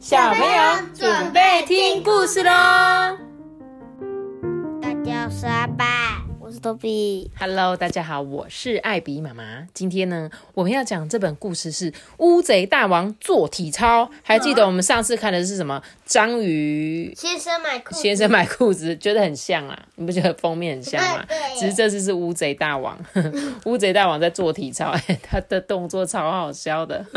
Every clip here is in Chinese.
小朋友准备听故事喽！大家好，我是阿爸，我是多比。Hello，大家好，我是艾比妈妈。今天呢，我们要讲这本故事是《乌贼大王做体操》。还记得我们上次看的是什么？章鱼先生买裤子，先生买裤子，觉得很像啊？你不觉得封面很像吗？对只是这次是乌贼大王，乌贼大王在做体操，哎，他的动作超好笑的。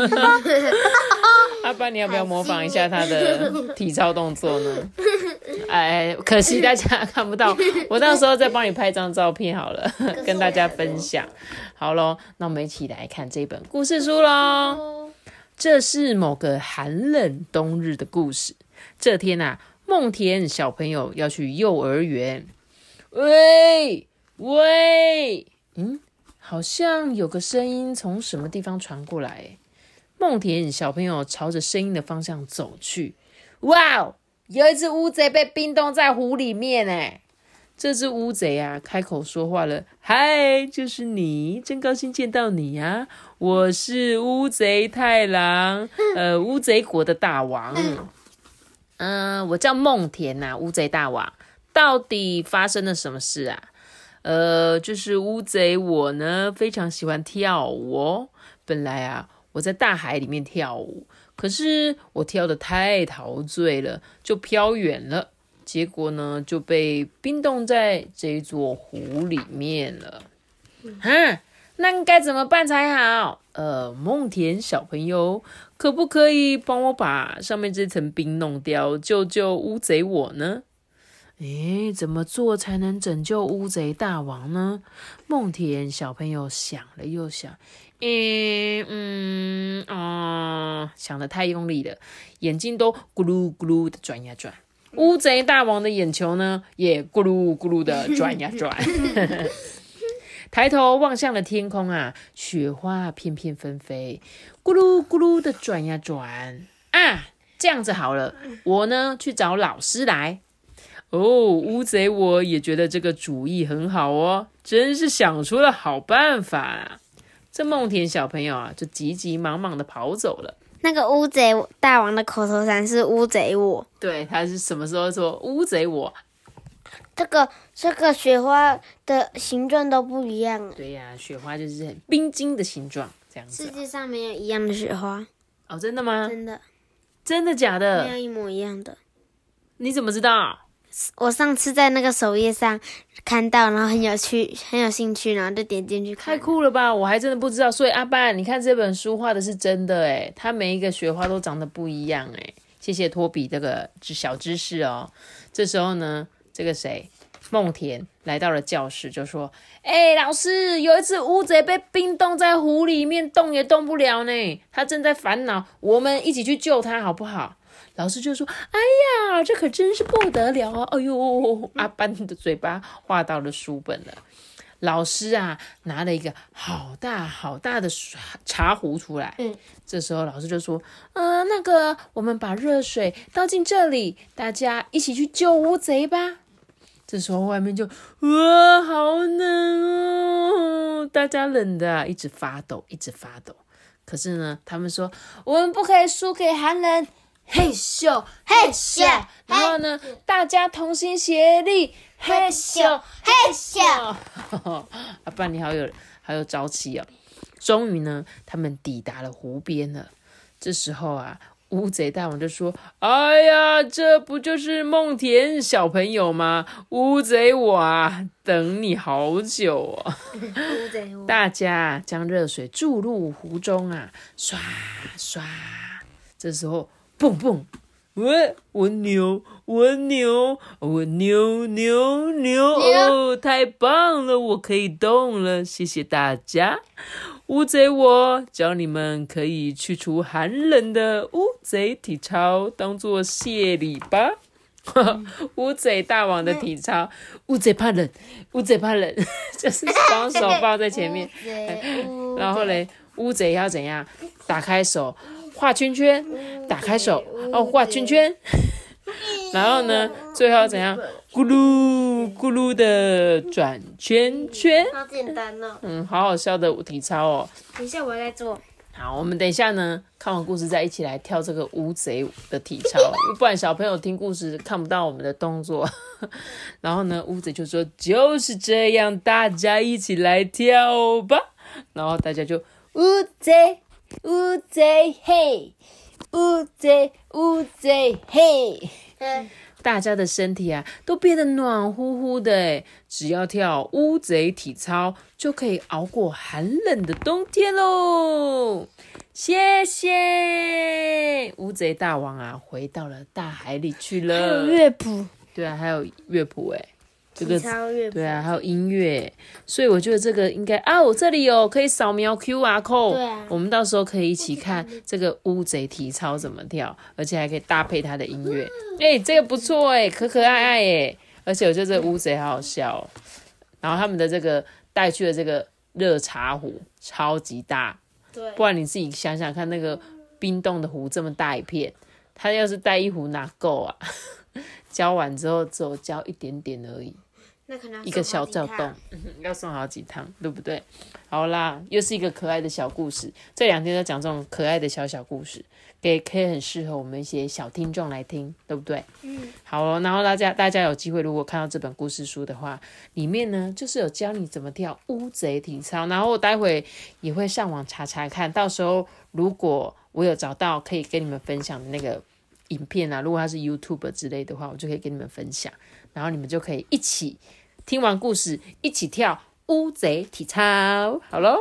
阿爸，你要不要模仿一下他的 体操动作呢？哎，可惜大家看不到，我到时候再帮你拍张照片好了，跟大家分享。好喽，那我们一起来看这本故事书喽。这是某个寒冷冬日的故事。这天啊，梦田小朋友要去幼儿园。喂喂，嗯，好像有个声音从什么地方传过来。诶梦田小朋友朝着声音的方向走去。哇哦，有一只乌贼被冰冻在湖里面哎！这只乌贼啊，开口说话了：“嗨，就是你，真高兴见到你呀、我是乌贼太郎，呃，乌贼国的大王。嗯、我叫梦田呐、乌贼大王。到底发生了什么事啊？呃，就是乌贼我呢，非常喜欢跳舞哦。本来啊，我在大海里面跳舞，可是我跳的太陶醉了，就飘远了。结果呢，就被冰冻在这座湖里面了。啊，那该怎么办才好？呃，梦田小朋友，可不可以帮我把上面这层冰弄掉，救救乌贼我呢？诶，怎么做才能拯救乌贼大王呢？梦田小朋友想了又想，诶，嗯啊、想的太用力了，眼睛都咕噜咕噜的转呀转。乌贼大王的眼球呢，也咕噜咕噜的转呀转。抬头望向了天空啊，雪花片片纷飞，咕噜咕噜的转呀转啊！这样子好了，我呢去找老师来。哦，乌贼我也觉得这个主意很好哦，真是想出了好办法啊！这梦田小朋友啊，就急急忙忙的跑走了。那个乌贼大王的口头禅是乌贼我。对，他是什么时候说乌贼我？这个这个雪花的形状都不一样，对呀、雪花就是很冰晶的形状，这样子世界上没有一样的雪花，哦，真的吗？真的真的假的没？有一模一样的。你怎么知道？我上次在那个首页上看到，然后很有趣，很有兴趣，然后就点进去看太。酷了吧！我还真的不知道。所以阿爸，你看这本书画的是真的诶，它每一个雪花都长得不一样诶。谢谢托比这个小知识哦。这时候呢，这个谁，梦田来到了教室，就说：“哎、老师，有一只乌贼被冰冻在湖里面，动也动不了呢。它正在烦恼，我们一起去救它好不好？”老师就说：“哎呀，这可真是不得了啊！哎呦，阿班的嘴巴画到了书本了。”老师啊，拿了一个好大好大的茶壶出来。嗯，这时候老师就说：“呃，那个，我们把热水倒进这里，大家一起去救乌贼吧。”这时候外面就哇，好冷哦，大家冷的啊，一直发抖，一直发抖。可是呢，他们说我们不可以输给寒冷，嘿咻嘿咻。然后呢，大家同心协力，嘿咻嘿咻。阿爸，你好有好有朝气哦！终于呢，他们抵达了湖边了。这时候啊，乌贼大王就说：“哎呀，这不就是梦田小朋友吗？乌贼我啊，等你好久哦。”乌贼。大家将热水注入湖中啊，刷刷。这时候，蹦蹦，我我牛，我牛，我牛牛牛，哦，太棒了，我可以动了，谢谢大家。乌贼我教你们可以去除寒冷的乌贼体操，当做谢礼吧。乌贼大王的体操，乌贼怕冷，乌贼怕冷，就是双手抱在前面。然后嘞，乌贼要怎样？打开手，画圈圈，打开手，哦，画圈圈。然后呢，最后怎样？咕噜咕噜的转圈圈。好简单哦。嗯，好好笑的体操哦。等一下我来做。好，我们等一下呢，看完故事再一起来跳这个乌贼的体操，不然小朋友听故事看不到我们的动作。然后呢，乌贼就说就是这样，大家一起来跳吧。然后大家就乌贼乌贼嘿，乌贼乌贼嘿。大家的身体啊，都变得暖乎乎的诶只要跳乌贼体操，就可以熬过寒冷的冬天喽！谢谢乌贼大王啊，回到了大海里去了。还有乐谱，对啊，还有乐谱诶这个对啊，还有音乐，所以我觉得这个应该啊，我这里有可以扫描 QR code，对啊。我们到时候可以一起看这个乌贼体操怎么跳，而且还可以搭配它的音乐，哎、这个不错哎，可可爱爱哎，而且我觉得这乌贼好好笑、哦，然后他们的这个带去的这个热茶壶超级大，对。不然你自己想想看，那个冰冻的壶这么大一片，他要是带一壶哪够啊？浇完之后只有浇一点点而已。那可能一个小躁动，嗯 要送好几趟，对不对？好啦，又是一个可爱的小故事。这两天在讲这种可爱的小小故事，给可以很适合我们一些小听众来听，对不对？嗯，好哦，然后大家大家有机会如果看到这本故事书的话，里面呢就是有教你怎么跳乌贼体操，然后我待会也会上网查查看，到时候如果我有找到可以跟你们分享的那个影片啊，如果它是 YouTube 之类的话，我就可以跟你们分享，然后你们就可以一起听完故事，一起跳乌贼体操。好喽，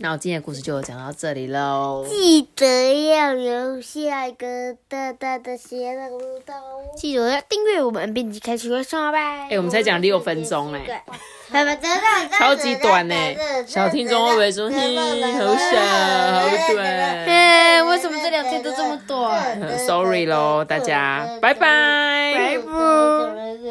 那我今天的故事就讲到这里喽。记得要留下一个大大的小铃铛，记得要订阅我们，并且开启微信哦，拜。哎、我们才讲六分钟哎、他们真的超级短呢、小听众会不会说，嘿，好小，好短哎，为什么这两天都这么短？呃？Sorry 喽，大家，拜拜。拜拜。